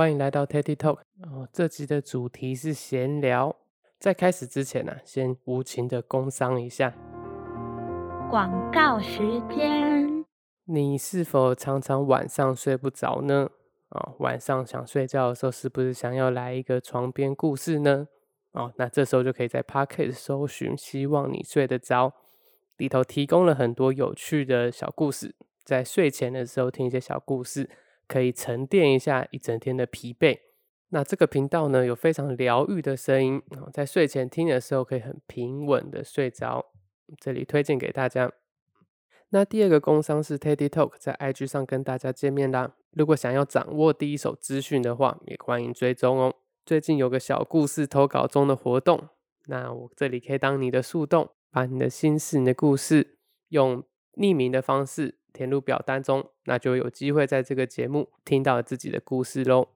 欢迎来到 Teddy Talk。哦，这集的主题是闲聊。在开始之前呢、先无情的工商一下。广告时间，你是否常常晚上睡不着呢？哦，晚上想睡觉的时候，是不是想要来一个床边故事呢？哦，那这时候就可以在 Pocket 搜寻“希望你睡得着”，里头提供了很多有趣的小故事，在睡前的时候听一些小故事，可以沉淀一下一整天的疲惫。那这个频道呢，有非常疗愈的声音，在睡前听的时候可以很平稳的睡着，这里推荐给大家。那第二个工商是 Teddy Talk 在 IG 上跟大家见面啦。如果想要掌握第一手资讯的话，也欢迎追踪哦。最近有个小故事投稿中的活动，那我这里可以当你的树洞，把你的心事、你的故事用匿名的方式填入表单中，那就有机会在这个节目听到自己的故事喽。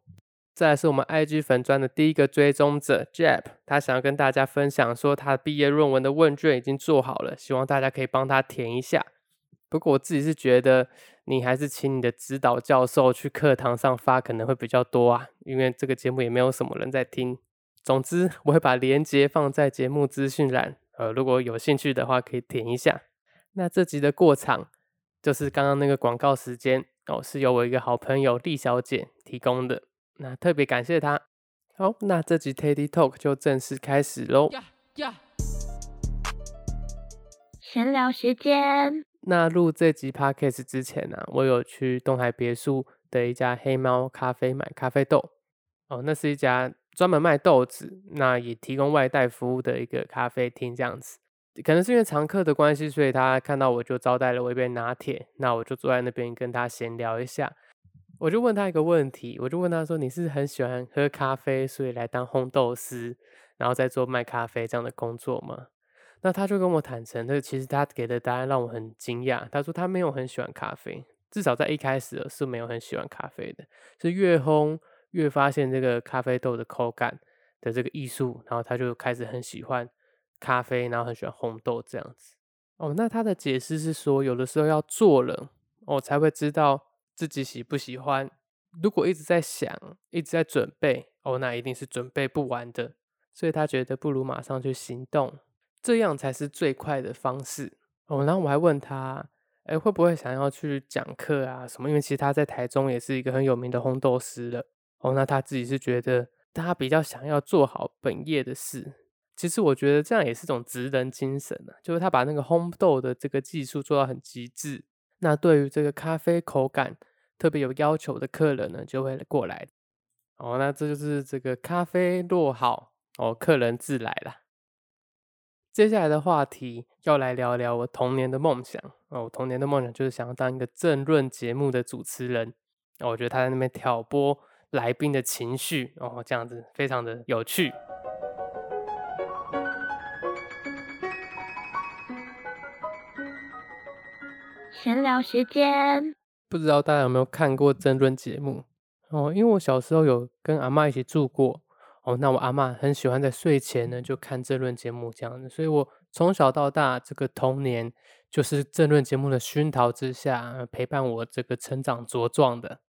再来是我们 IG 粉砖的第一个追踪者 Jap，他想要跟大家分享说，他毕业论文的问卷已经做好了，希望大家可以帮他填一下。不过我自己是觉得，你还是请你的指导教授去课堂上发可能会比较多啊，因为这个节目也没有什么人在听。总之，我会把链接放在节目资讯栏，呃，如果有兴趣的话可以填一下。那这集的过场就是刚刚那个广告时间哦，是由我一个好朋友丽小姐提供的，那特别感谢她。好，那这集 Teddy Talk 就正式开始喽。闲聊时间，那录这集 podcast 之前呢、我有去东海别墅的一家黑猫咖啡买咖啡豆。哦，那是一家专门卖豆子，那也提供外带服务的一个咖啡厅，这样子。可能是因为常客的关系，所以他看到我就招待了我一杯拿铁。那我就坐在那边跟他闲聊一下。我就问他一个问题，我就问他说：“你是很喜欢喝咖啡，所以来当烘豆师，然后再做卖咖啡这样的工作吗？”那他就跟我坦诚，这其实他给的答案让我很惊讶。他说他没有很喜欢咖啡，至少在一开始是没有很喜欢咖啡的，是越烘越发现这个咖啡豆的口感的这个艺术，然后他就开始很喜欢咖啡，然后很喜欢红豆这样子。哦，那他的解释是说，有的时候要做了，哦，才会知道自己喜不喜欢。如果一直在想，一直在准备，哦，那一定是准备不完的。所以他觉得不如马上去行动，这样才是最快的方式。哦，然后我还问他，哎，会不会想要去讲课啊什么？因为其实他在台中也是一个很有名的烘豆师了。哦，那他自己是觉得他比较想要做好本业的事。其实我觉得这样也是种职人精神啊，就是他把那个烘豆的这个技术做到很极致。那对于这个咖啡口感特别有要求的客人呢，就会过来。哦，那这就是这个咖啡落好哦，客人自来啦。接下来的话题要来聊聊我童年的梦想哦，我童年的梦想就是想要当一个政论节目的主持人。哦，我觉得他在那边挑拨来宾的情绪，哦，这样子非常的有趣。闲聊时间，不知道大家有没有看过争论节目哦？因为我小时候有跟阿嬷一起住过哦，那我阿嬷很喜欢在睡前呢就看争论节目这样子，所以我从小到大这个童年就是争论节目的熏陶之下陪伴我这个成长茁壮的。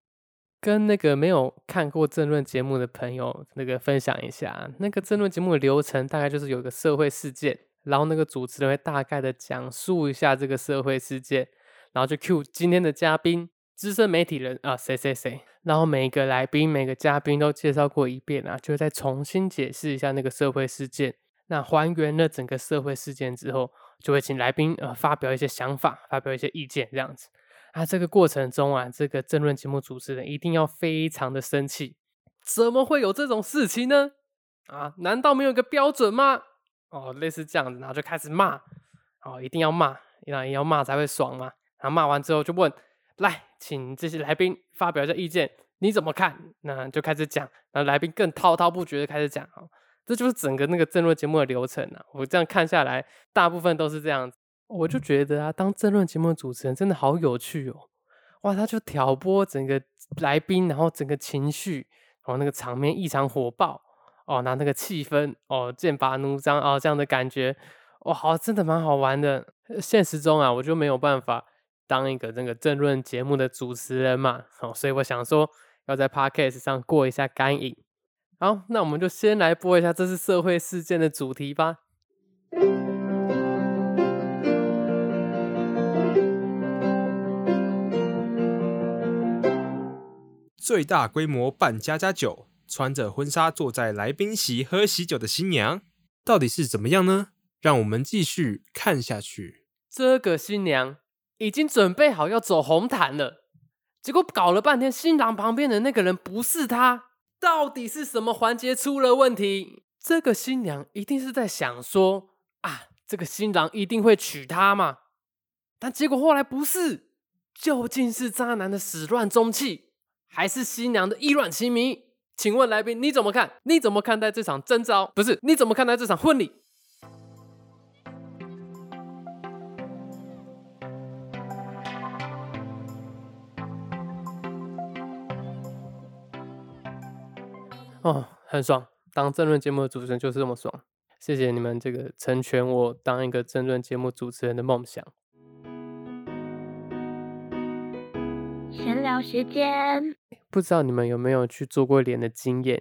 跟那个没有看过争论节目的朋友那个分享一下，那个争论节目的流程大概就是有个社会事件，然后那个主持人会大概的讲述一下这个社会事件。然后就 cue 今天的嘉宾，资深媒体人啊，谁谁谁，然后每一个来宾、每个嘉宾都介绍过一遍啊，就再重新解释一下那个社会事件。那还原了整个社会事件之后，就会请来宾呃发表一些想法，发表一些意见这样子。啊，这个过程中啊，这个政论节目主持人一定要非常的生气，怎么会有这种事情呢？啊，难道没有一个标准吗？哦，类似这样子，然后就开始骂，哦，一定要骂，那也要骂才会爽嘛。然后骂完之后就问，来，请这些来宾发表一下意见，你怎么看？那就开始讲，然后来宾更滔滔不绝的开始讲，哦，这就是整个那个争论节目的流程啊。我这样看下来，大部分都是这样子。我就觉得啊，当争论节目的主持人真的好有趣哦，哇，他就挑拨整个来宾，然后整个情绪，然后那个场面异常火爆哦，那那个气氛哦，剑拔弩张哦，这样的感觉，哇，好，真的蛮好玩的。现实中啊，我就没有办法。当一个这个政论节目的主持人嘛，好，所以我想说要在 podcast 上过一下干瘾。好，那我们就先来播一下这次社会事件的主题吧。最大规模办家家酒，穿着婚纱坐在来宾席喝喜酒的新娘，到底是怎么样呢？让我们继续看下去。这个新娘已经准备好要走红毯了，结果搞了半天，新郎旁边的那个人不是他，到底是什么环节出了问题？这个新娘一定是在想说啊，这个新郎一定会娶她嘛？但结果后来不是，究竟是渣男的始乱终弃？还是新娘的意乱情迷？请问来宾你怎么看？你怎么看待这场征召？不是，你怎么看待这场婚礼？哦，很爽，当政论节目的主持人就是这么爽。谢谢你们这个成全我当一个政论节目主持人的梦想。闲聊时间。不知道你们有没有去做过脸的经验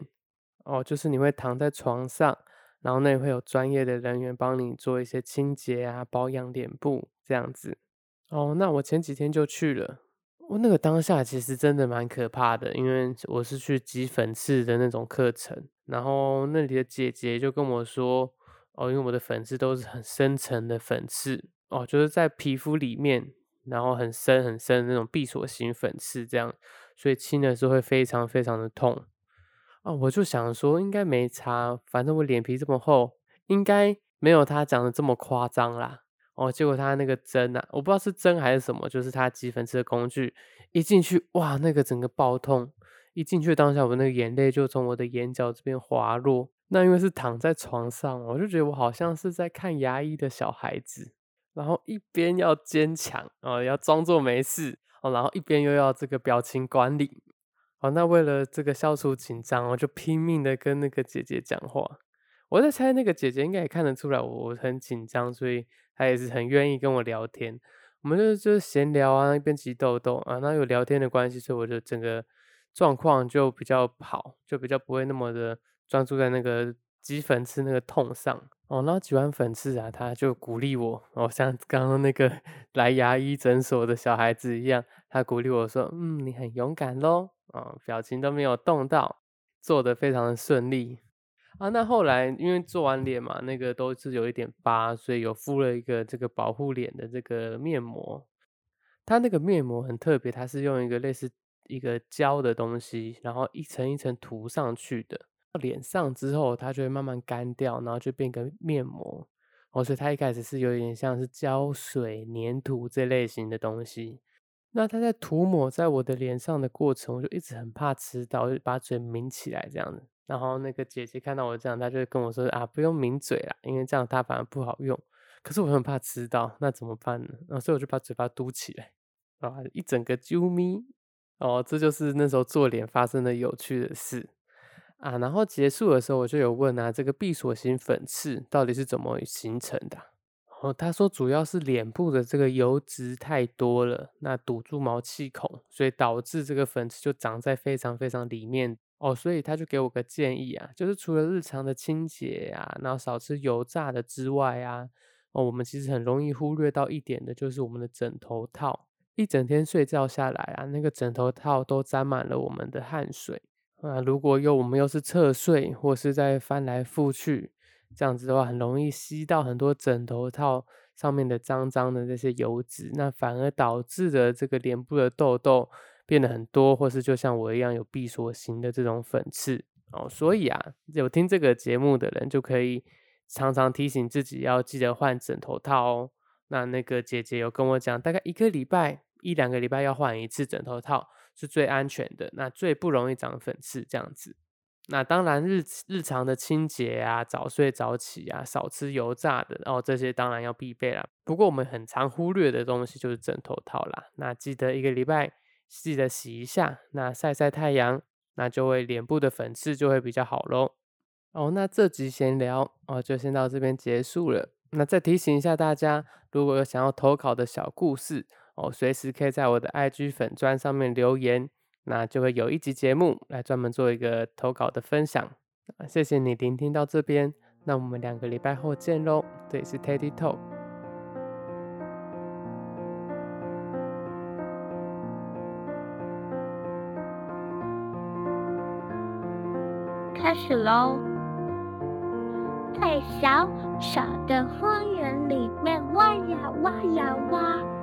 哦？就是你会躺在床上，然后那会有专业的人员帮你做一些清洁啊、保养脸部这样子哦。那我前几天就去了，我那个当下其实真的蛮可怕的，因为我是去挤粉刺的那种课程，然后那里的姐姐就跟我说哦，因为我的粉刺都是很深层的粉刺哦，就是在皮肤里面，然后很深很深的那种闭锁型粉刺这样。所以亲的时候会非常非常的痛啊！我就想说应该没差，反正我脸皮这么厚，应该没有他讲的这么夸张啦。哦，结果他那个针啊，我不知道是针还是什么，就是他挤粉刺的工具，一进去哇，那个整个爆痛，一进去当下我那个眼泪就从我的眼角这边滑落。那因为是躺在床上，我就觉得我好像是在看牙医的小孩子，然后一边要坚强哦，要装作没事哦。然后一边又要这个表情管理，哦，那为了这个消除紧张，我就拼命的跟那个姐姐讲话。我在猜那个姐姐应该也看得出来我很紧张，所以她也是很愿意跟我聊天。我们就就是闲聊啊，一边挤痘痘啊，那有聊天的关系，所以我就整个状况就比较好，就比较不会那么的专注在那个挤粉刺那个痛上。哦，然后挤完粉刺啊，他就鼓励我，哦，像刚刚那个 来牙医诊所的小孩子一样，他鼓励我说：“嗯，你很勇敢喽。”啊，表情都没有动到，做的非常的顺利啊。那后来因为做完脸嘛，那个都是有一点疤，所以有敷了一个这个保护脸的这个面膜。它那个面膜很特别，它是用一个类似一个胶的东西，然后一层一层涂上去的。脸上之后，它就会慢慢干掉，然后就变个面膜。哦，所以它一开始是有点像是胶水、粘土这类型的东西。那它在涂抹在我的脸上的过程，我就一直很怕吃到，就把嘴抿起来这样子。然后那个姐姐看到我这样，她就跟我说：“啊，不用抿嘴啦，因为这样它反而不好用。”可是我很怕吃到，那怎么办呢？然后所以我就把嘴巴嘟起来，啊，一整个啾咪。哦，这就是那时候做脸发生的有趣的事。啊，然后结束的时候，我就有问啊，这个闭锁型粉刺到底是怎么形成的？哦，他说主要是脸部的这个油脂太多了，那堵住毛细孔，所以导致这个粉刺就长在非常非常里面。哦，所以他就给我个建议啊，就是除了日常的清洁啊，然后少吃油炸的之外啊，哦，我们其实很容易忽略到一点的，就是我们的枕头套，一整天睡觉下来啊，那个枕头套都沾满了我们的汗水。啊，如果又我们又是侧睡，或是在翻来覆去，这样子的话，很容易吸到很多枕头套上面的脏脏的这些油脂，那反而导致的这个脸部的痘痘变得很多，或是就像我一样有闭锁型的这种粉刺哦。所以啊，有听这个节目的人就可以常常提醒自己要记得换枕头套哦。那那个姐姐有跟我讲，大概一个礼拜一两个礼拜要换一次枕头套。是最安全的，那最不容易长粉刺这样子。那当然日日常的清洁啊，早睡早起啊，少吃油炸的，哦，这些当然要必备啦。不过我们很常忽略的东西就是枕头套啦。那记得一个礼拜记得洗一下，那晒晒太阳，那就会脸部的粉刺就会比较好喽。哦，那这集闲聊哦就先到这边结束了。那再提醒一下大家，如果有想要投稿的小故事。哦，随时可以在我的 IG 粉砖上面留言，那就会有一集节目来专门做一个投稿的分享。谢谢你聆听到这边，那我们两个礼拜后见喽。这里是 Teddy Talk，开始喽！在小小的花园里面挖呀挖呀挖。